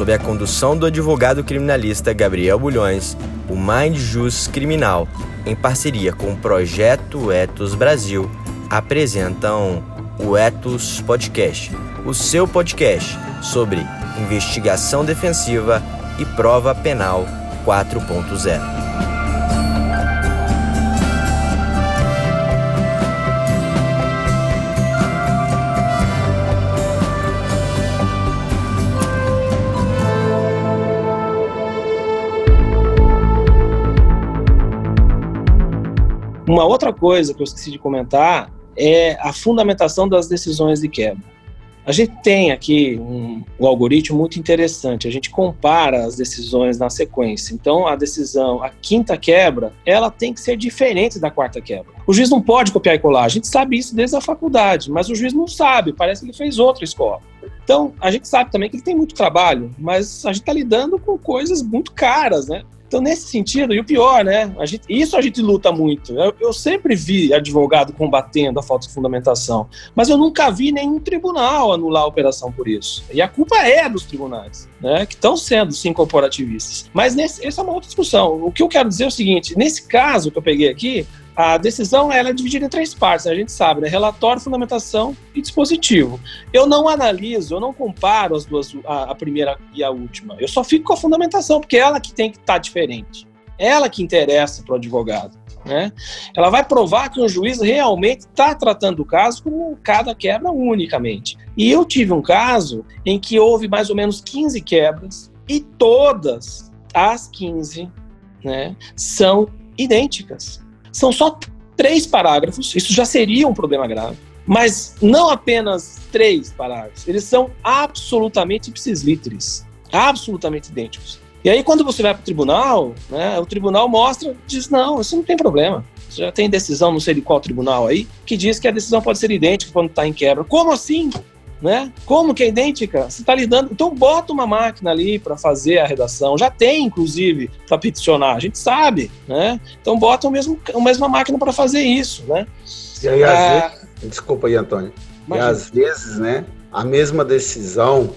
sob a condução do advogado criminalista Gabriel Bulhões, o Mind Jus Criminal, em parceria com o Projeto Etos Brasil, apresentam o Etos Podcast, o seu podcast sobre investigação defensiva e prova penal 4.0. Uma outra coisa que eu esqueci de comentar é a fundamentação das decisões de quebra. A gente tem aqui um, um, algoritmo muito interessante. A gente compara as decisões na sequência. Então, a decisão, a quinta quebra, ela tem que ser diferente da quarta quebra. O juiz não pode copiar e colar. A gente sabe isso desde a faculdade, mas o juiz não sabe. Parece que ele fez outra escola. Então, a gente sabe também que ele tem muito trabalho, mas a gente está lidando com coisas muito caras, né? Então, nesse sentido, e o pior, né? A gente, isso a gente luta muito. Eu, eu, sempre vi advogado combatendo a falta de fundamentação, mas eu nunca vi nenhum tribunal anular a operação por isso. E a culpa é dos tribunais, né? Que estão sendo, sim, corporativistas. Mas nesse, essa é uma outra discussão. O que eu quero dizer é o seguinte: nesse caso que eu peguei aqui, a decisão ela é dividida em três partes, a gente sabe, né? Relatório, fundamentação e dispositivo. Eu não analiso, eu não comparo as duas, a, a primeira e a última. Eu só fico com a fundamentação, porque é ela que tem que estar tá diferente. É ela que interessa para o advogado. Né? Ela vai provar que o juiz realmente está tratando o caso como cada quebra unicamente. E eu tive um caso em que houve mais ou menos 15 quebras e todas as 15 né, são idênticas. São só três parágrafos, isso já seria um problema grave. Mas não apenas três parágrafos, eles são absolutamente ipsis literis, absolutamente idênticos. E aí, quando você vai para o tribunal, né, o tribunal mostra, diz: não, isso não tem problema. Você já tem decisão, não sei de qual tribunal aí, que diz que a decisão pode ser idêntica quando está em quebra. Como assim? Né? Como que é idêntica? Você está lidando. Então, bota uma máquina ali para fazer a redação. Já tem, inclusive, para peticionar. A gente sabe. Né? Então, bota o mesmo, a mesma máquina para fazer isso. Né? E aí, às ah, vezes, desculpa aí, Antônio. Imagina. E às vezes, né, a mesma decisão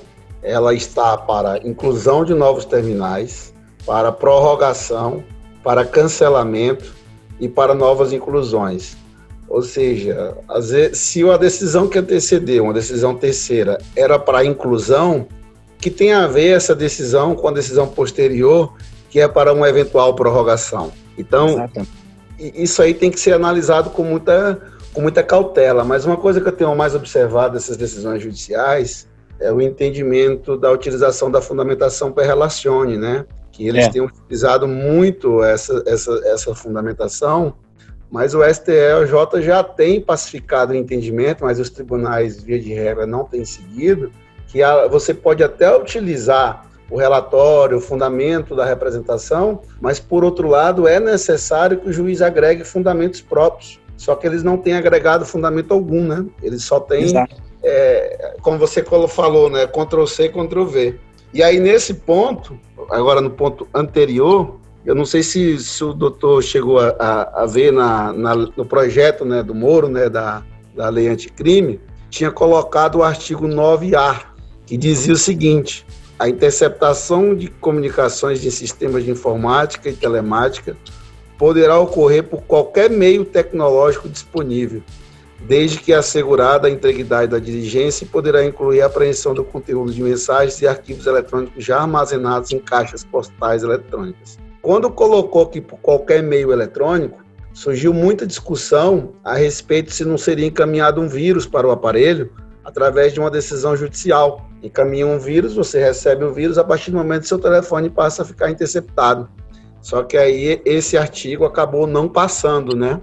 ela está para inclusão de novos terminais, para prorrogação, para cancelamento e para novas inclusões. Ou seja, se a decisão que antecedeu, uma decisão terceira, era para inclusão, que tem a ver essa decisão com a decisão posterior, que é para uma eventual prorrogação. Então, isso aí tem que ser analisado com muita, com muita cautela. Mas uma coisa que eu tenho mais observado dessas decisões judiciais é o entendimento da utilização da fundamentação per relacione, né? Que eles é. têm utilizado muito essa, essa, essa fundamentação mas o STJ já tem pacificado o entendimento, mas os tribunais, via de regra, não têm seguido, que a, você pode até utilizar o relatório, o fundamento da representação, mas, por outro lado, é necessário que o juiz agregue fundamentos próprios. Só que eles não têm agregado fundamento algum, né? Eles só têm, é, como você falou, né? Ctrl-C, Ctrl-V. E aí, nesse ponto, agora no ponto anterior, eu não sei se, se o doutor chegou a, a, a ver na, na, no projeto né, do Moro, né, da, da lei anticrime, tinha colocado o artigo 9A, que dizia o seguinte: a interceptação de comunicações de sistemas de informática e telemática poderá ocorrer por qualquer meio tecnológico disponível, desde que assegurada a integridade da diligência e poderá incluir a apreensão do conteúdo de mensagens e arquivos eletrônicos já armazenados em caixas postais eletrônicas. Quando colocou que por qualquer meio eletrônico, surgiu muita discussão a respeito se não seria encaminhado um vírus para o aparelho através de uma decisão judicial. Encaminha um vírus, você recebe o vírus, a partir do momento seu telefone passa a ficar interceptado. Só que aí esse artigo acabou não passando, né?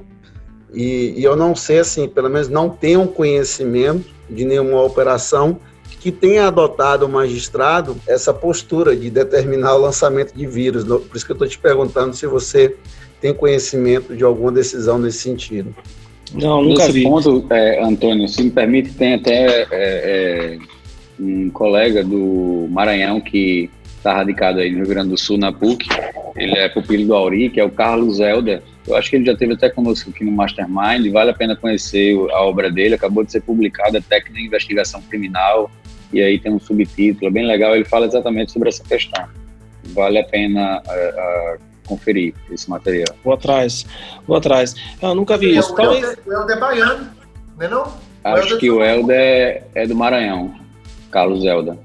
E, e eu não sei, assim, pelo menos não tenho conhecimento de nenhuma operação que tenha adotado o magistrado essa postura de determinar o lançamento de vírus. Por isso que eu estou te perguntando se você tem conhecimento de alguma decisão nesse sentido. Não, nunca Nesse vi. ponto, é, Antônio, se me permite, tem até é, é, um colega do Maranhão que está radicado aí no Rio Grande do Sul, na PUC. Ele é pupilo do Auri, que é o Carlos Helder. Eu acho que ele já teve até conosco aqui no Mastermind. Vale a pena conhecer a obra dele. Acabou de ser publicada, Técnica de Investigação Criminal e aí tem um subtítulo é bem legal, ele fala exatamente sobre essa questão. Vale a pena uh, uh, conferir esse material. Vou atrás, vou atrás. Eu nunca vi isso. O Helder, é baiano, não é não? Acho que o Helder é, é do Maranhão, Carlos Helder.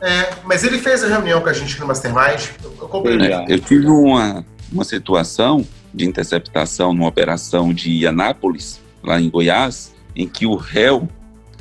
É, mas ele fez a reunião com a gente no Mastermind. Eu, eu, é, eu tive uma, uma situação de interceptação numa operação de Anápolis, lá em Goiás, em que o réu,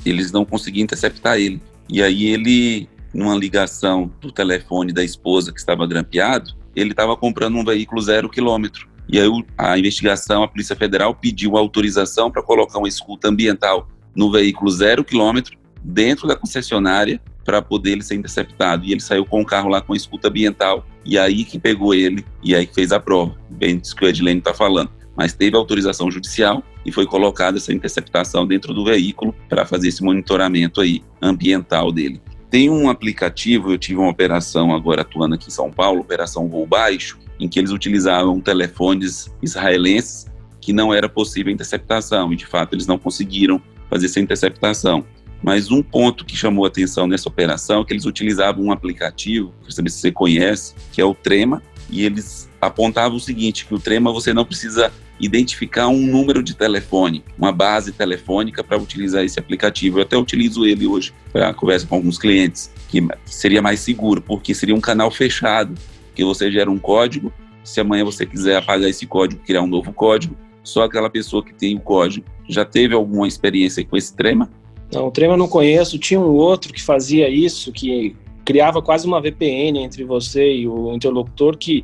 eles não conseguiam interceptar ele. E aí ele, numa ligação do telefone da esposa que estava grampeado, ele estava comprando um veículo zero quilômetro. E aí a investigação, a Polícia Federal pediu autorização para colocar uma escuta ambiental no veículo zero quilômetro dentro da concessionária para poder ele ser interceptado. E ele saiu com o carro lá com escuta ambiental. E aí que pegou ele e aí que fez a prova. Bem isso que o Edilene está falando. Mas teve autorização judicial e foi colocada essa interceptação dentro do veículo para fazer esse monitoramento aí ambiental dele. Tem um aplicativo, eu tive uma operação agora atuando aqui em São Paulo, Operação Voo Baixo, em que eles utilizavam telefones israelenses que não era possível a interceptação, e de fato eles não conseguiram fazer essa interceptação. Mas um ponto que chamou atenção nessa operação é que eles utilizavam um aplicativo, quero saber se você conhece, que é o Trema, e eles apontavam o seguinte, que o Trema você não precisa identificar um número de telefone, uma base telefônica para utilizar esse aplicativo. Eu até utilizo ele hoje para conversa com alguns clientes, que seria mais seguro, porque seria um canal fechado, que você gera um código, se amanhã você quiser apagar esse código, criar um novo código, só aquela pessoa que tem o código já teve alguma experiência com esse Trema? Não, o Trema eu não conheço. Tinha um outro que fazia isso, que criava quase uma VPN entre você e o interlocutor, que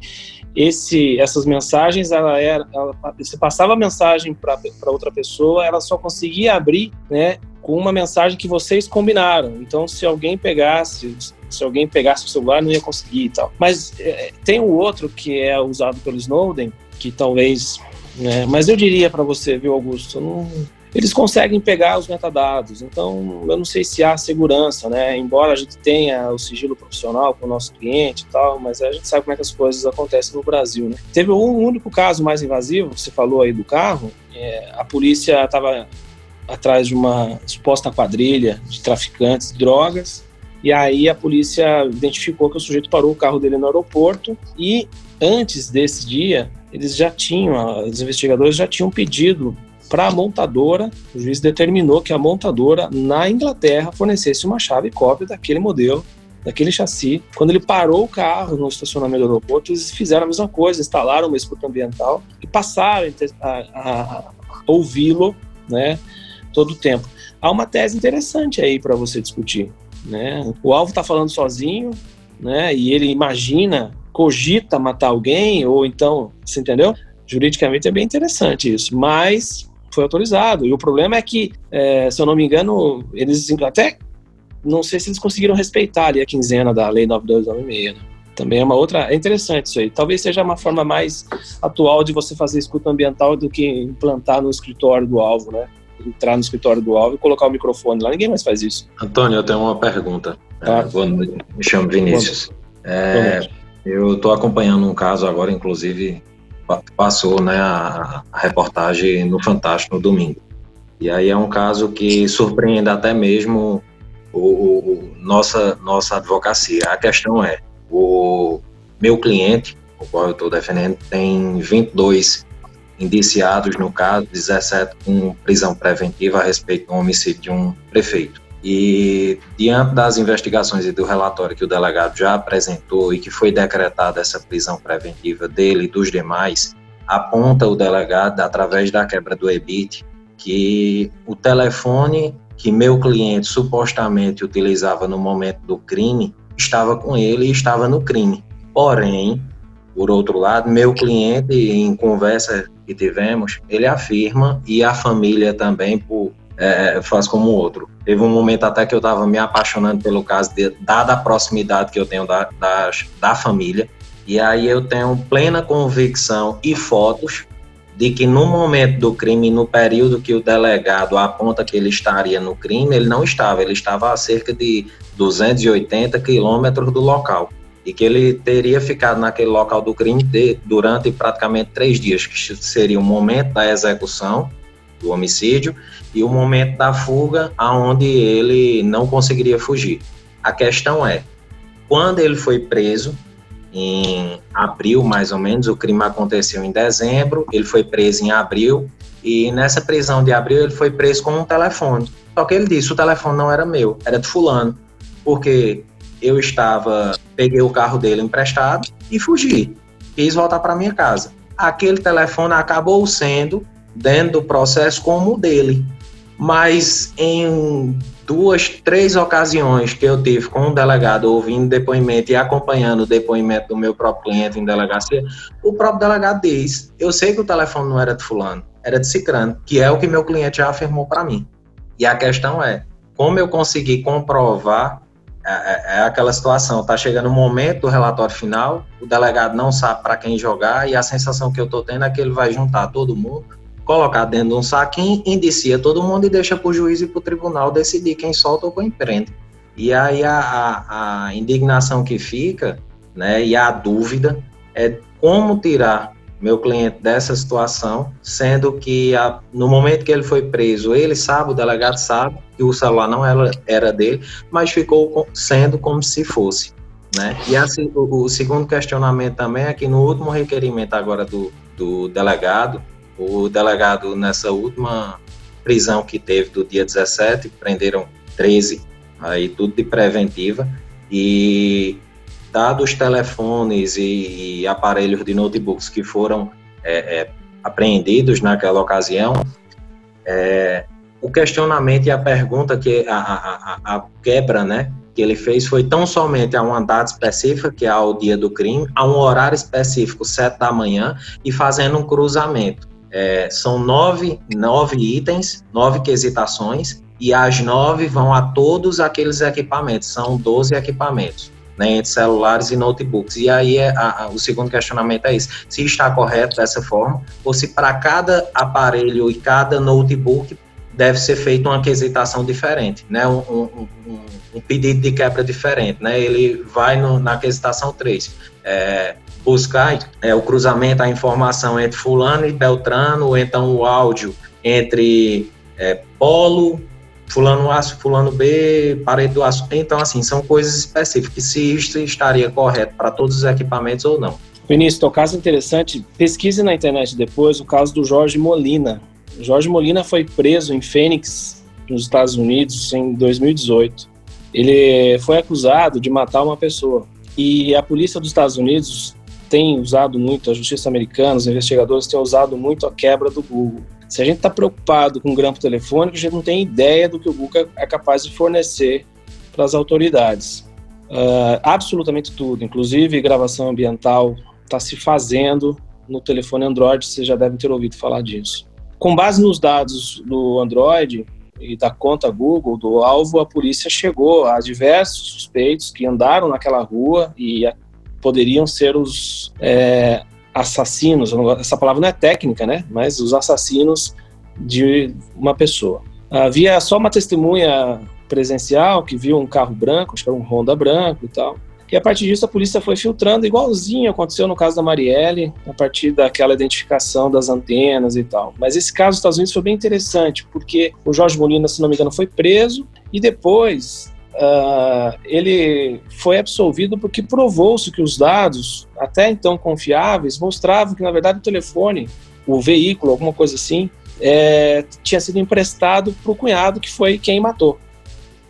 esse, essas mensagens, ela era, ela, você passava a mensagem para outra pessoa, ela só conseguia abrir, né, com uma mensagem que vocês combinaram. Então, se alguém pegasse, se alguém pegasse o celular, não ia conseguir e tal. Mas é, tem o outro que é usado pelo Snowden, que talvez, né, mas eu diria para você, viu, Augusto, não eles conseguem pegar os metadados. Então, eu não sei se há segurança, né? Embora a gente tenha o sigilo profissional com o nosso cliente e tal, mas a gente sabe como é que as coisas acontecem no Brasil, né? Teve um único caso mais invasivo, você falou aí do carro, é, a polícia estava atrás de uma suposta quadrilha de traficantes de drogas, e aí a polícia identificou que o sujeito parou o carro dele no aeroporto e antes desse dia eles já tinham, os investigadores já tinham pedido para a montadora, o juiz determinou que a montadora na Inglaterra fornecesse uma chave cópia daquele modelo, daquele chassi. Quando ele parou o carro no estacionamento do aeroporto, eles fizeram a mesma coisa, instalaram uma escuta ambiental e passaram a, a, a ouvi-lo, né, todo o tempo. Há uma tese interessante aí para você discutir, né? O alvo está falando sozinho, né? E ele imagina, cogita matar alguém ou então, você entendeu? Juridicamente é bem interessante isso, mas foi autorizado. E o problema é que, é, se eu não me engano, eles até não sei se eles conseguiram respeitar ali a quinzena da Lei 9296. Né? Também é uma outra. É interessante isso aí. Talvez seja uma forma mais atual de você fazer escuta ambiental do que implantar no escritório do alvo, né? Entrar no escritório do alvo e colocar o microfone lá. Ninguém mais faz isso. Antônio, eu tenho uma pergunta. É, boa noite. Me chamo Vinícius. É, eu estou acompanhando um caso agora, inclusive, passou né, a, a, reportagem no Fantástico no domingo. E aí é um caso que surpreende até mesmo o, o, nossa, nossa advocacia. A questão é, o meu cliente, o qual eu estou defendendo, tem 22 indiciados no caso, 17 com prisão preventiva a respeito do homicídio de um prefeito. E diante das investigações e do relatório que o delegado já apresentou e que foi decretada essa prisão preventiva dele e dos demais, aponta o delegado através da quebra do EBIT que o telefone que meu cliente supostamente utilizava no momento do crime estava com ele e estava no crime. Porém, por outro lado, meu cliente, em conversa que tivemos, ele afirma, e a família também, por é, faz como outro. Teve um momento até que eu estava me apaixonando pelo caso, de, dada a proximidade que eu tenho da, da, da família, e aí eu tenho plena convicção e fotos de que no momento do crime, no período que o delegado aponta que ele estaria no crime, ele não estava, ele estava a cerca de 280 quilômetros do local. E que ele teria ficado naquele local do crime de, durante praticamente três dias, que seria o momento da execução do homicídio e o momento da fuga, aonde ele não conseguiria fugir. A questão é, quando ele foi preso, em abril mais ou menos, o crime aconteceu em dezembro, ele foi preso em abril, e nessa prisão de abril ele foi preso com um telefone. Só que ele disse: o telefone não era meu, era de Fulano, porque eu estava, peguei o carro dele emprestado e fugi, quis voltar para minha casa. Aquele telefone acabou sendo, dentro do processo, como o dele. Mas em duas, três ocasiões que eu tive com um delegado ouvindo depoimento e acompanhando o depoimento do meu próprio cliente em delegacia, o próprio delegado diz: Eu sei que o telefone não era de Fulano, era de Cicrano, que é o que meu cliente já afirmou para mim. E a questão é: como eu consegui comprovar é, é, é aquela situação, tá chegando o momento do relatório final, o delegado não sabe para quem jogar e a sensação que eu tô tendo é que ele vai juntar todo mundo colocar dentro de um saquinho, indicia todo mundo e deixa para o juiz e para o tribunal decidir quem solta ou quem prende. E aí a, a, a, indignação que fica, né, e a dúvida é como tirar meu cliente dessa situação, sendo que a, no momento que ele foi preso, ele sabe, o delegado sabe que o celular não era, era dele, mas ficou sendo como se fosse. Né? E assim, o, o segundo questionamento também é que no último requerimento agora do, do delegado, o delegado, nessa última prisão que teve do dia 17, prenderam 13, aí tudo de preventiva, e dados telefones e, e aparelhos de notebooks que foram é, é, apreendidos naquela ocasião, é, o questionamento e a pergunta que a, a, a, a, quebra, né, que ele fez foi tão somente a uma data específica, que é ao dia do crime, a um horário específico, sete da manhã, e fazendo um cruzamento. É, são nove, nove itens, nove quesitações, e as nove vão a todos aqueles equipamentos, são 12 equipamentos, né, entre celulares e notebooks. E aí é a, a, o segundo questionamento é isso: se está correto dessa forma, ou se para cada aparelho e cada notebook deve ser feita uma quesitação diferente, né, um, um, um, um pedido de quebra diferente. Né, ele vai no, na quesitação 3. É, buscar é, o cruzamento, a informação entre fulano e beltrano, ou então o áudio entre é, polo, fulano A, fulano B, parede do aço. Então, assim, são coisas específicas, se isso estaria correto para todos os equipamentos ou não. Vinícius, o caso interessante, pesquise na internet depois o caso do Jorge Molina. Jorge Molina foi preso em Fênix, nos Estados Unidos, em 2018. Ele foi acusado de matar uma pessoa. E a polícia dos Estados Unidos tem usado muito, a justiça americana, os investigadores têm usado muito a quebra do Google. Se a gente está preocupado com o grampo telefônico, a gente não tem ideia do que o Google é capaz de fornecer para as autoridades. Uh, absolutamente tudo, inclusive gravação ambiental, está se fazendo no telefone Android, vocês já devem ter ouvido falar disso. Com base nos dados do Android e da conta Google do alvo, a polícia chegou a diversos suspeitos que andaram naquela rua e poderiam ser os é, assassinos, essa palavra não é técnica, né? Mas os assassinos de uma pessoa. Havia só uma testemunha presencial que viu um carro branco, acho que era um Honda branco e tal. E a partir disso a polícia foi filtrando, igualzinho aconteceu no caso da Marielle, a partir daquela identificação das antenas e tal. Mas esse caso dos Estados Unidos foi bem interessante, porque o Jorge Molina, se não me engano, foi preso e depois uh, ele foi absolvido porque provou-se que os dados, até então confiáveis, mostravam que, na verdade, o telefone, o veículo, alguma coisa assim, é, tinha sido emprestado para o cunhado, que foi quem matou.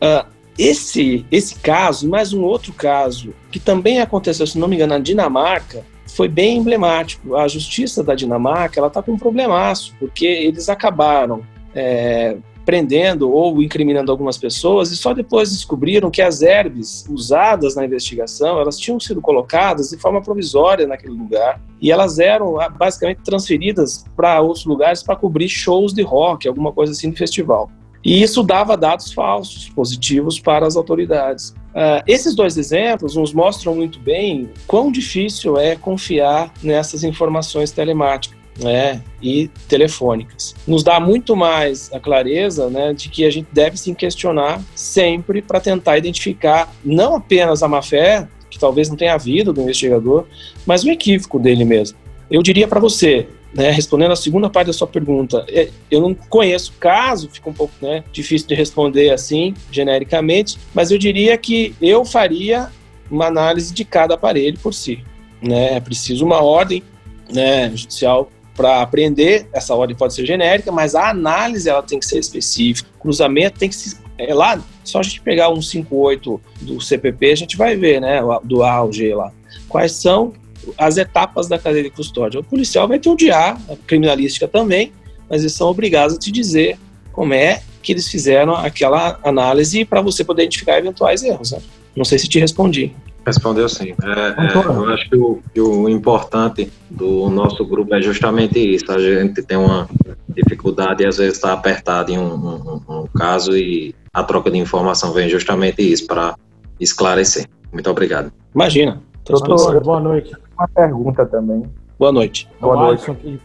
Uh, esse, esse caso, e mais um outro caso, que também aconteceu, se não me engano, na Dinamarca, foi bem emblemático. A justiça da Dinamarca ela está com um problemaço, porque eles acabaram é, prendendo ou incriminando algumas pessoas e só depois descobriram que as herbes usadas na investigação elas tinham sido colocadas de forma provisória naquele lugar e elas eram ah, basicamente transferidas para outros lugares para cobrir shows de rock, alguma coisa assim de festival. E isso dava dados falsos, positivos para as autoridades. Uh, esses dois exemplos nos mostram muito bem quão difícil é confiar nessas informações telemáticas né, e telefônicas. Nos dá muito mais a clareza né, de que a gente deve se questionar sempre para tentar identificar não apenas a má-fé, que talvez não tenha havido do investigador, mas o equívoco dele mesmo. Eu diria para você, né, respondendo a segunda parte da sua pergunta, é, eu não conheço caso, fica um pouco né, difícil de responder assim, genericamente, mas eu diria que eu faria uma análise de cada aparelho por si. Né? É preciso uma ordem né, judicial para aprender, essa ordem pode ser genérica, mas a análise ela tem que ser específica, o cruzamento tem que se é lá, só a gente pegar um 58 do CPP, a gente vai ver, né, do A ao G lá, quais são as etapas da cadeia de custódia. O policial vai ter o DIA, a criminalística também, mas eles são obrigados a te dizer como é que eles fizeram aquela análise para você poder identificar eventuais erros. Né? Não sei se te respondi. Respondeu sim. É, é, eu acho que o, que o, importante do nosso grupo é justamente isso. A gente tem uma dificuldade e às vezes está apertado em um, um, um, caso e a troca de informação vem justamente isso, para esclarecer. Muito obrigado. Imagina. Doutor, boa noite. Uma pergunta também. Boa noite. Boa noite. Quem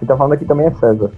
está falando aqui também é César.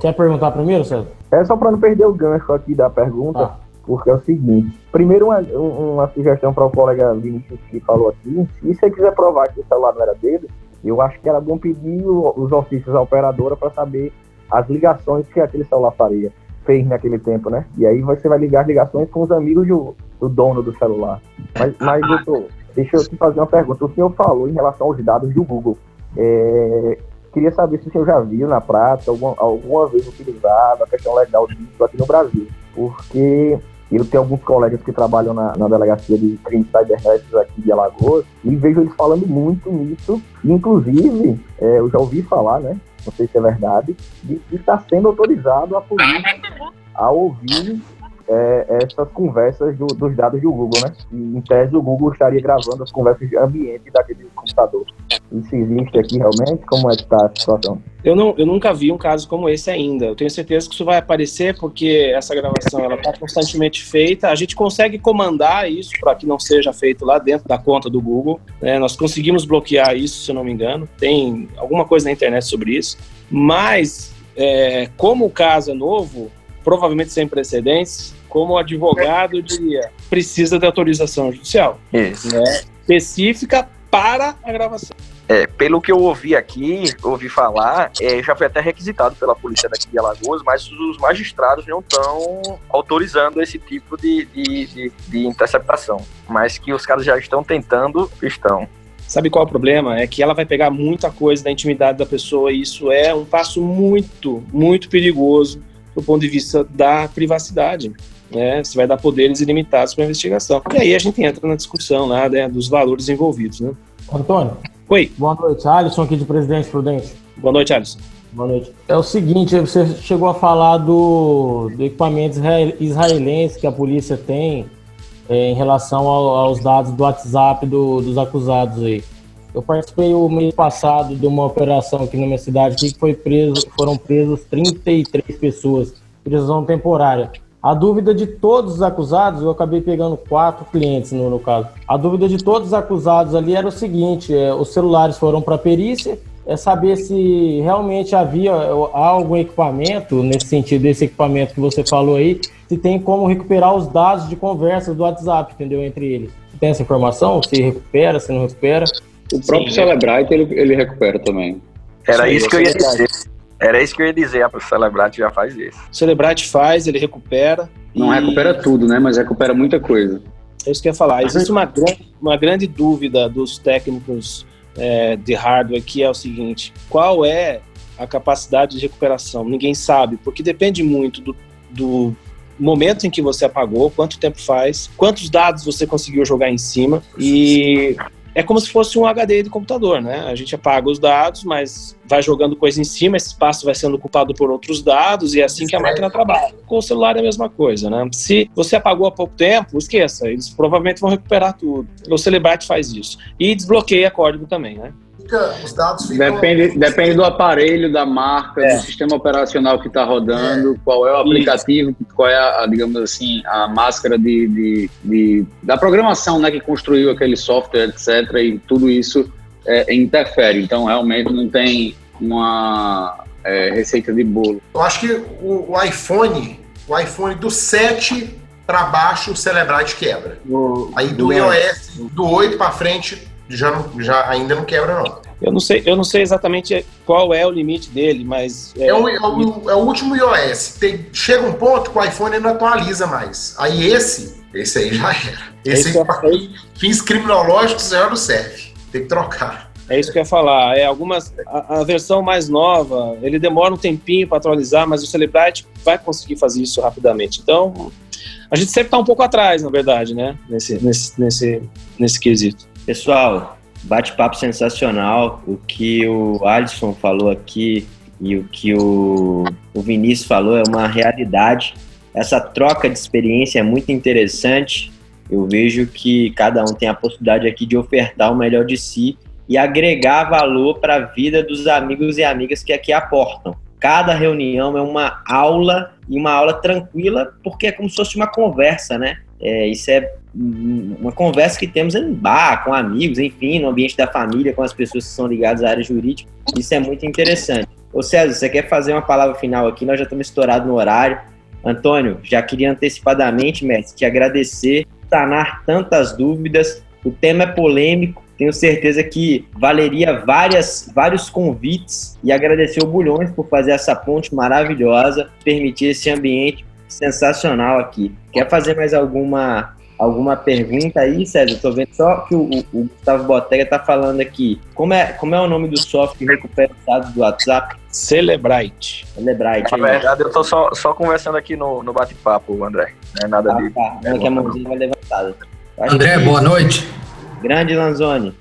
Quer perguntar primeiro, César? É só para não perder o gancho aqui da pergunta. Ah porque é o seguinte: primeiro, uma, uma sugestão para o colega Vinícius que falou aqui. Se você quiser provar que o celular não era dele, eu acho que era bom pedir os ofícios à operadora para saber as ligações que aquele celular faria, fez naquele tempo, né? E aí você vai ligar as ligações com os amigos do, do dono do celular. Mas, mas doutor, deixa eu te fazer uma pergunta. O senhor falou em relação aos dados do Google. É, queria saber se o senhor já viu na prática, alguma, alguma vez utilizado a questão legal disso aqui no Brasil. Porque eu tenho alguns colegas que trabalham na, na delegacia de crimes cibernéticos aqui de Alagoas e vejo eles falando muito nisso. Inclusive, é, eu já ouvi falar, né? Não sei se é verdade, de que está sendo autorizado a polícia a ouvir é, essas conversas do, dos dados do Google, né? E, em tese, o Google estaria gravando as conversas de ambiente daquele computador. Isso existe aqui realmente? Como é que está a situação? Eu, não, eu nunca vi um caso como esse ainda. Eu tenho certeza que isso vai aparecer porque essa gravação ela está constantemente feita. A gente consegue comandar isso para que não seja feito lá dentro da conta do Google. Né? Nós conseguimos bloquear isso, se eu não me engano. Tem alguma coisa na internet sobre isso. Mas, é, como o caso é novo, provavelmente sem precedentes, como o advogado diria, precisa de autorização judicial. Isso. Né, específica para a gravação. É, pelo que eu ouvi aqui, ouvi falar, é, já foi até requisitado pela polícia daqui de Alagoas, mas os magistrados não estão autorizando esse tipo de, de, de, de interceptação. Mas que os caras já estão tentando, estão. Sabe qual é o problema? É que ela vai pegar muita coisa da intimidade da pessoa e isso é um passo muito, muito perigoso do ponto de vista da privacidade. Né? Você vai dar poderes ilimitados para a investigação. E aí a gente entra na discussão lá né, dos valores envolvidos. Né? Antônio. Oi. Boa noite. Alisson aqui de Presidente Prudente. Boa noite, Alisson. Boa noite. É o seguinte, você chegou a falar do, do equipamento israelense que a polícia tem é, em relação ao, aos dados do WhatsApp do, dos acusados aí. Eu participei o mês passado de uma operação aqui na minha cidade que foi preso, foram presos 33 pessoas, prisão temporária. A dúvida de todos os acusados, eu acabei pegando quatro clientes no, no caso. A dúvida de todos os acusados ali era o seguinte: é, os celulares foram para perícia, é saber se realmente havia algum equipamento, nesse sentido, desse equipamento que você falou aí, se tem como recuperar os dados de conversa do WhatsApp, entendeu? Entre eles. Tem essa informação? Se recupera, se não recupera? O próprio Sim, Celebrite ele, ele recupera também. Era Sim, isso que eu ia dizer. Era isso que eu ia dizer, a Celebrite já faz isso. O Celebrite faz, ele recupera. Não e... recupera tudo, né? Mas recupera muita coisa. É isso que eu ia falar. Existe uma grande, uma grande dúvida dos técnicos é, de hardware que é o seguinte: qual é a capacidade de recuperação? Ninguém sabe, porque depende muito do, do momento em que você apagou, quanto tempo faz, quantos dados você conseguiu jogar em cima e é como se fosse um HD de computador, né? A gente apaga os dados, mas vai jogando coisa em cima, esse espaço vai sendo ocupado por outros dados e é assim que a máquina trabalha. Com o celular é a mesma coisa, né? Se você apagou há pouco tempo, esqueça, eles provavelmente vão recuperar tudo. O Celebrite faz isso. E desbloqueia código também, né? Fica, os dados ficam... Depende, depende do aparelho, da marca, é. do sistema operacional que está rodando, é. qual é o aplicativo, Isso. qual é, a, digamos assim, a máscara de, de, de, da programação né, que construiu aquele software, etc. E tudo isso é, interfere. Então, realmente não tem uma é, receita de bolo. Eu acho que o, o iPhone, o iPhone do 7 para baixo, o Celebrite quebra. Aí do, do iOS, do 8 para frente, já, não, já ainda não quebra, não. Eu não sei, eu não sei exatamente qual é o limite dele, mas. É, é, o, é o, é o, último iOS. Tem, chega um ponto que o iPhone não atualiza mais. Aí esse, esse aí já era. Esse, esse aí, é fins criminológicos, já não serve. Tem que trocar. É isso que eu ia falar. É algumas a, a versão mais nova, ele demora um tempinho para atualizar, mas o Celebrite vai conseguir fazer isso rapidamente. Então, a gente sempre está um pouco atrás, na verdade, né? Nesse nesse nesse nesse quesito. Pessoal, bate-papo sensacional. O que o Alisson falou aqui e o que o, o Vinícius falou é uma realidade. Essa troca de experiência é muito interessante. Eu vejo que cada um tem a possibilidade aqui de ofertar o melhor de si e agregar valor para a vida dos amigos e amigas que aqui aportam. Cada reunião é uma aula e uma aula tranquila, porque é como se fosse uma conversa, né? É, isso é uma conversa que temos em bar, com amigos, enfim, no ambiente da família, com as pessoas que são ligadas à área jurídica. Isso é muito interessante. Ô César, você quer fazer uma palavra final aqui? Nós já estamos estourados no horário. Antônio, já queria antecipadamente, mestre, te agradecer, sanar tantas dúvidas. O tema é polêmico, tenho certeza que valeria várias, vários convites e agradecer o Bulhões por fazer essa ponte maravilhosa, permitir esse ambiente sensacional aqui. Quer fazer mais alguma alguma pergunta aí, César? Tô vendo só que o, o, o Gustavo Botega tá falando aqui. Como é, como é o nome do software que recupera os dados do WhatsApp? Celebrite. Celebrite. Na verdade, eu tô só, só conversando aqui no, no bate-papo, André. Não é nada ah, de. Tá. É que a mãozinha vai levantada. André, boa noite. Grande Lanzoni.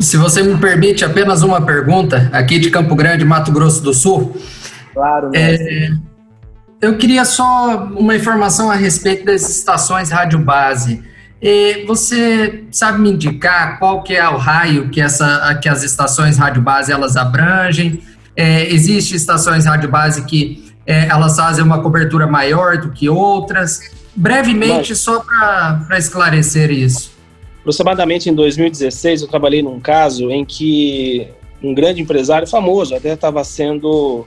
Se você me permite apenas uma pergunta, aqui de Campo Grande, Mato Grosso do Sul. Claro, é, Eu queria só uma informação a respeito das estações rádio base. Você sabe me indicar qual que é o raio que, essa, que as estações rádio base elas abrangem? É, Existem estações rádio base que é, elas fazem uma cobertura maior do que outras? Brevemente, só para esclarecer isso. Aproximadamente em 2016, eu trabalhei num caso em que um grande empresário famoso até estava sendo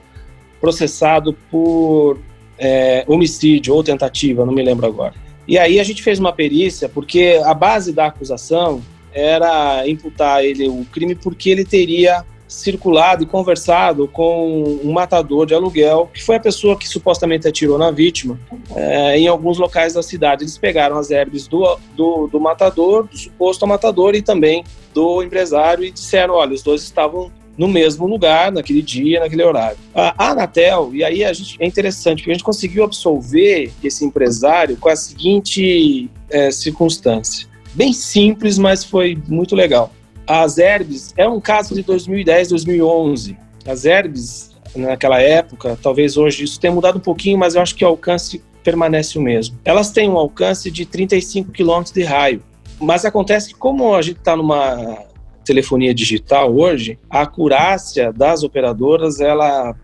processado por é, homicídio ou tentativa, não me lembro agora. E aí a gente fez uma perícia, porque a base da acusação era imputar ele o crime porque ele teria circulado e conversado com um matador de aluguel, que foi a pessoa que supostamente atirou na vítima, é, em alguns locais da cidade. Eles pegaram as herbes do, do, do, matador, do suposto matador e também do empresário e disseram: olha, os dois estavam no mesmo lugar, naquele dia, naquele horário. A Anatel, e aí a gente, é interessante, porque a gente conseguiu absolver esse empresário com a seguinte é, circunstância. Bem simples, mas foi muito legal. As herbes é um caso de 2010, 2011. As herbes, naquela época, talvez hoje isso tenha mudado um pouquinho, mas eu acho que o alcance permanece o mesmo. Elas têm um alcance de 35 quilômetros de raio. Mas acontece que, como a gente está numa telefonia digital hoje, a acurácia das operadoras ela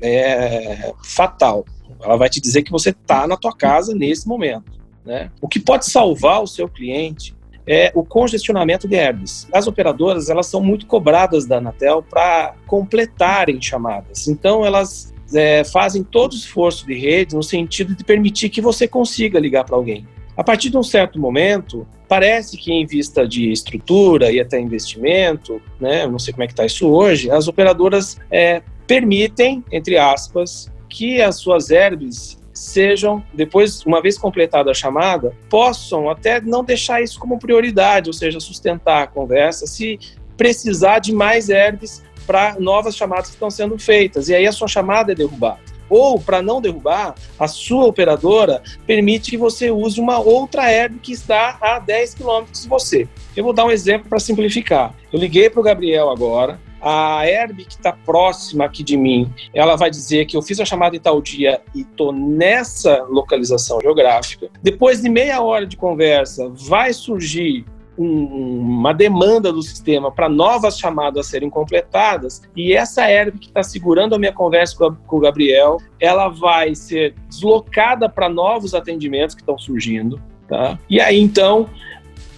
é fatal. Ela vai te dizer que você está na tua casa nesse momento. Né? O que pode salvar o seu cliente é o congestionamento de herbes. As operadoras elas são muito cobradas da Anatel para completarem chamadas. Então elas é, fazem todo o esforço de rede no sentido de permitir que você consiga ligar para alguém. A partir de um certo momento, parece que em vista de estrutura e até investimento, né, não sei como é que está isso hoje, as operadoras é, permitem, entre aspas, que as suas herbes sejam, depois, uma vez completada a chamada, possam até não deixar isso como prioridade, ou seja, sustentar a conversa, se precisar de mais herbes para novas chamadas que estão sendo feitas. E aí a sua chamada é derrubada. Ou, para não derrubar, a sua operadora permite que você use uma outra herb que está a 10 quilômetros de você. Eu vou dar um exemplo para simplificar. Eu liguei para o Gabriel agora, a Herb que está próxima aqui de mim, ela vai dizer que eu fiz a chamada em tal dia e estou nessa localização geográfica. Depois de meia hora de conversa, vai surgir um, uma demanda do sistema para novas chamadas serem completadas e essa Herb que está segurando a minha conversa com, a, com o Gabriel, ela vai ser deslocada para novos atendimentos que estão surgindo. Tá? E aí, então,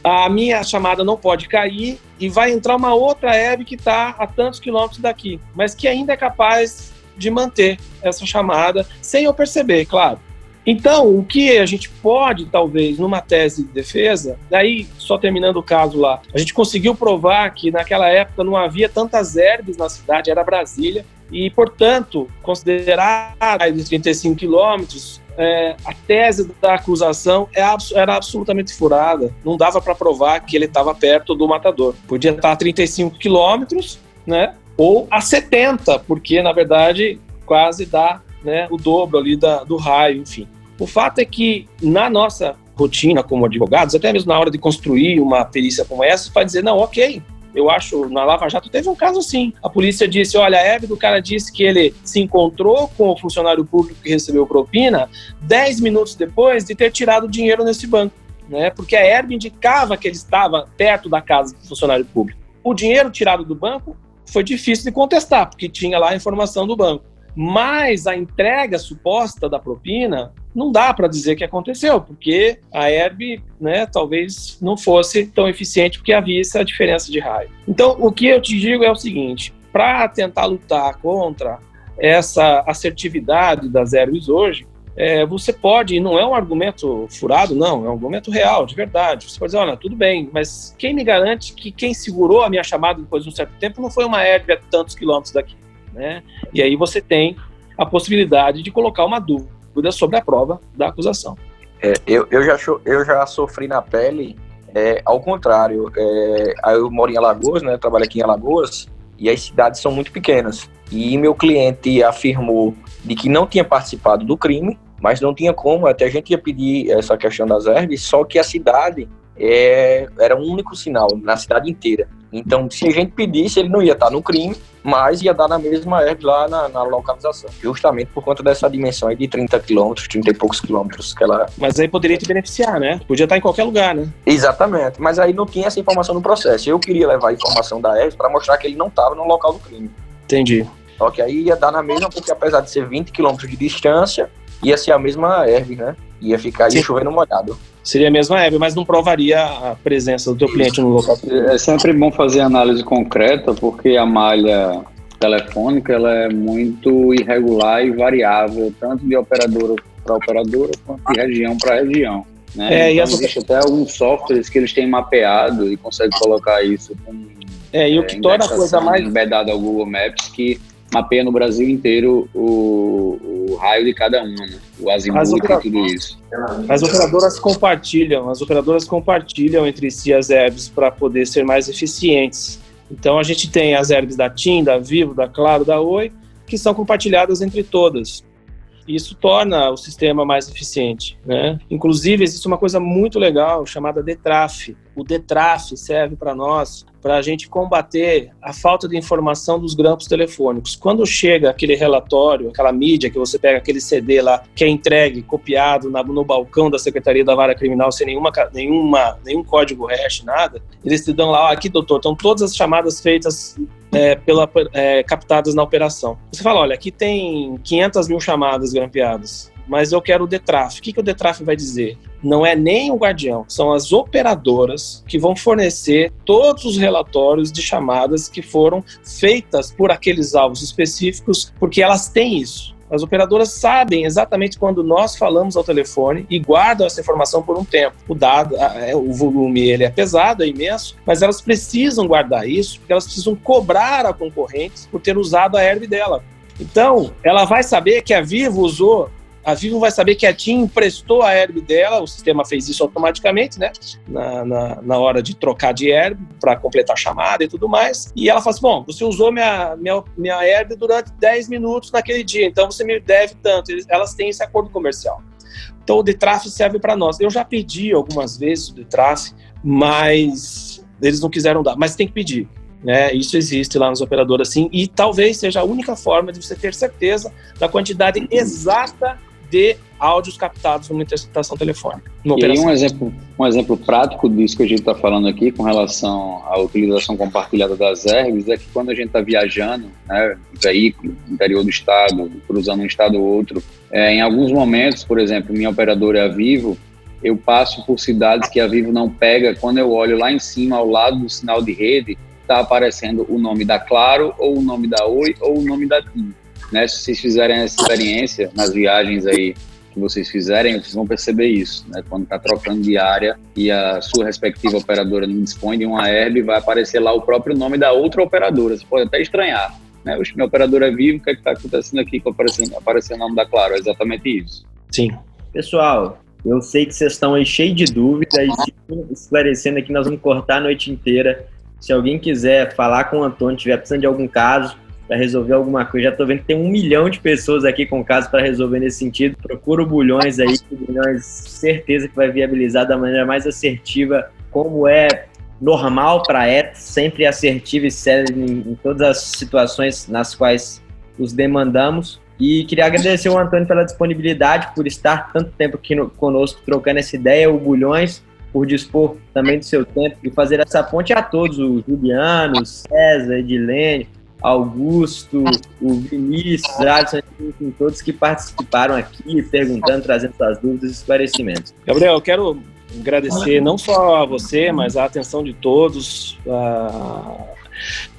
a minha chamada não pode cair e vai entrar uma outra web que está a tantos quilômetros daqui, mas que ainda é capaz de manter essa chamada sem eu perceber, claro. Então, o que a gente pode, talvez, numa tese de defesa, daí, só terminando o caso lá, a gente conseguiu provar que naquela época não havia tantas herbes na cidade, era Brasília, e, portanto, considerar de 35 quilômetros, é, a tese da acusação é, era absolutamente furada. Não dava para provar que ele estava perto do matador. Podia estar a 35 quilômetros, né? Ou a 70, porque, na verdade, quase dá né, o dobro ali da, do raio, enfim. O fato é que, na nossa rotina como advogados, até mesmo na hora de construir uma perícia como essa, vai dizer, não, ok, eu acho, na Lava Jato teve um caso assim. A polícia disse: olha, a Hebe do cara disse que ele se encontrou com o funcionário público que recebeu propina 10 minutos depois de ter tirado o dinheiro nesse banco. Né? Porque a Hebe indicava que ele estava perto da casa do funcionário público. O dinheiro tirado do banco foi difícil de contestar, porque tinha lá a informação do banco. Mas a entrega suposta da propina não dá para dizer que aconteceu, porque a herb, né, talvez não fosse tão eficiente porque havia essa diferença de raio. Então, o que eu te digo é o seguinte: para tentar lutar contra essa assertividade das herbes hoje, é, você pode, e não é um argumento furado, não, é um argumento real, de verdade. Você pode dizer, olha, tudo bem, mas quem me garante que quem segurou a minha chamada depois de um certo tempo não foi uma herb a tantos quilômetros daqui? Né? E aí você tem a possibilidade de colocar uma dúvida sobre a prova da acusação. É, eu, eu, já, eu já sofri na pele, é, ao contrário, é, eu moro em Alagoas, né, trabalho aqui em Alagoas, e as cidades são muito pequenas. E meu cliente afirmou de que não tinha participado do crime, mas não tinha como, até a gente ia pedir essa questão das herbes, só que a cidade é, era um único sinal na cidade inteira. Então, se a gente pedisse, ele não ia estar no crime, mas ia dar na mesma herb lá na, na, localização. Justamente por conta dessa dimensão aí de 30 quilômetros, 30 e poucos quilômetros que ela. Mas aí poderia te beneficiar, né? Podia estar em qualquer lugar, né? Exatamente. Mas aí não tinha essa informação no processo. Eu queria levar a informação da herb para mostrar que ele não estava no local do crime. Entendi. Só que aí ia dar na mesma, porque apesar de ser 20 quilômetros de distância, ia ser a mesma herb, né? Ia ficar aí chovendo molhado. Seria a mesma Hebe, mas não provaria a presença do teu cliente no local. É sempre bom fazer análise concreta, porque a malha telefônica ela é muito irregular e variável, tanto de operadora para operadora quanto de região para região. Né? É, então, existe até alguns softwares que eles têm mapeado e conseguem colocar isso com é, e o que é, torna a coisa mais embedada ao Google Maps que mapeia no Brasil inteiro o, o raio de cada uma, né? o azimuth e tudo isso. As operadoras compartilham, as operadoras compartilham entre si as herbs para poder ser mais eficientes. Então a gente tem as herbs da TIM, da Vivo, da Claro, da Oi, que são compartilhadas entre todas. Isso torna o sistema mais eficiente. Né? Inclusive, existe uma coisa muito legal chamada DETRAF. O DETRAF serve para nós para a gente combater a falta de informação dos grampos telefônicos. Quando chega aquele relatório, aquela mídia que você pega aquele CD lá que é entregue, copiado na, no balcão da Secretaria da Vara Criminal sem nenhuma, nenhuma, nenhum código hash, nada, eles te dão lá, aqui doutor, estão todas as chamadas feitas é, pela, é, captadas na operação. Você fala, olha, aqui tem 500 mil chamadas grampeadas mas eu quero o DETRAF. O que, que o DETRAF vai dizer? Não é nem o guardião, são as operadoras que vão fornecer todos os relatórios de chamadas que foram feitas por aqueles alvos específicos, porque elas têm isso. As operadoras sabem exatamente quando nós falamos ao telefone e guardam essa informação por um tempo. O dado, é, o volume, ele é pesado, é imenso, mas elas precisam guardar isso porque elas precisam cobrar a concorrente por ter usado a herb dela. Então, ela vai saber que a Vivo usou a Vivo vai saber que a TIM emprestou a herb dela, o sistema fez isso automaticamente, né? Na, na, na hora de trocar de herb para completar a chamada e tudo mais. E ela fala assim: bom, você usou minha, minha, minha herb durante 10 minutos naquele dia, então você me deve tanto. Elas têm esse acordo comercial. Então o DETRAF serve para nós. Eu já pedi algumas vezes o DETRAF, mas eles não quiseram dar. Mas tem que pedir. Né, isso existe lá nos operadores assim, e talvez seja a única forma de você ter certeza da quantidade exata de áudios captados numa interceptação telefônica. E aí um exemplo, um exemplo prático disso que a gente está falando aqui com relação à utilização compartilhada das herbes é que quando a gente está viajando, né, veículo, interior do estado, cruzando um estado ou outro, é, em alguns momentos, por exemplo, minha operadora é a Vivo, eu passo por cidades que a Vivo não pega, quando eu olho lá em cima, ao lado do sinal de rede, está aparecendo o nome da Claro, ou o nome da Oi, ou o nome da TIM né? Se vocês fizerem essa experiência nas viagens aí que vocês fizerem, vocês vão perceber isso, né? Quando está trocando de área e a sua respectiva operadora não dispõe de uma herb, vai aparecer lá o próprio nome da outra operadora. Você pode até estranhar, né? Oxe, minha operadora é viva, o que é está acontecendo aqui com aparecendo, aparecendo o nome da Claro? É exatamente isso. Sim. Pessoal, eu sei que vocês estão aí cheios de dúvidas e esclarecendo aqui, nós vamos cortar a noite inteira. Se alguém quiser falar com o Antônio, tiver precisando de algum caso, para resolver alguma coisa. Já estou vendo que tem um milhão de pessoas aqui com casos para resolver nesse sentido. Procura o Bulhões aí, o Bulhões certeza que vai viabilizar da maneira mais assertiva, como é normal para ET, sempre assertivo e sério em, em todas as situações nas quais os demandamos. E queria agradecer ao Antônio pela disponibilidade, por estar tanto tempo aqui no, conosco trocando essa ideia, o Bulhões, por dispor também do seu tempo e fazer essa ponte a todos, o Juliano, César, Edilene, Augusto, o Vinícius, Alisson, enfim, todos que participaram aqui, perguntando, trazendo suas dúvidas e esclarecimentos. Gabriel, eu quero agradecer não só a você, mas a atenção de todos. Uh,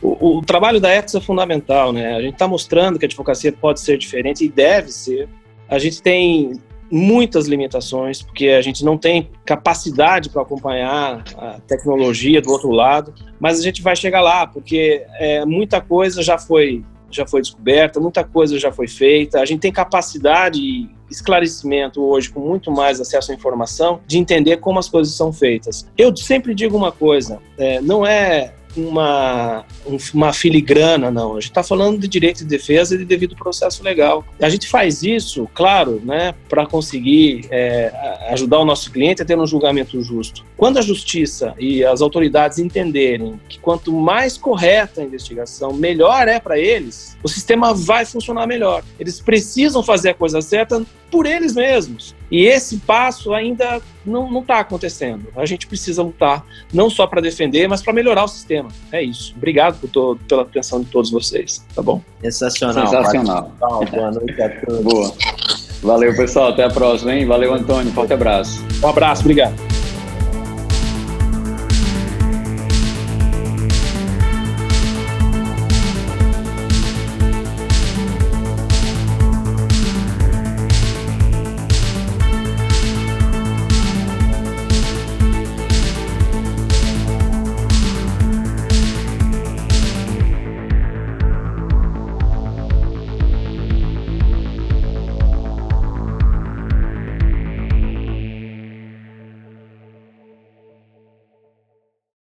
o, o, trabalho da ETS é fundamental, né? A gente está mostrando que a advocacia pode ser diferente e deve ser. A gente tem muitas limitações, porque a gente não tem capacidade para acompanhar a tecnologia do outro lado, mas a gente vai chegar lá, porque é, muita coisa já foi, já foi descoberta, muita coisa já foi feita, a gente tem capacidade e esclarecimento hoje, com muito mais acesso à informação, de entender como as coisas são feitas. Eu sempre digo uma coisa, é, não é uma, uma filigrana, não. A gente está falando de direito de defesa e de devido processo legal. A gente faz isso, claro, né, para conseguir é, ajudar o nosso cliente a ter um julgamento justo. Quando a justiça e as autoridades entenderem que quanto mais correta a investigação, melhor é para eles, o sistema vai funcionar melhor. Eles precisam fazer a coisa certa por eles mesmos. E esse passo ainda não está acontecendo. A gente precisa lutar, não só para defender, mas para melhorar o sistema. É isso. Obrigado por todo, pela atenção de todos vocês. Tá bom? Sensacional. Sensacional. Boa noite a todos. Boa. Valeu, pessoal. Até a próxima, hein? Valeu, Antônio. Forte abraço. Um abraço. Obrigado.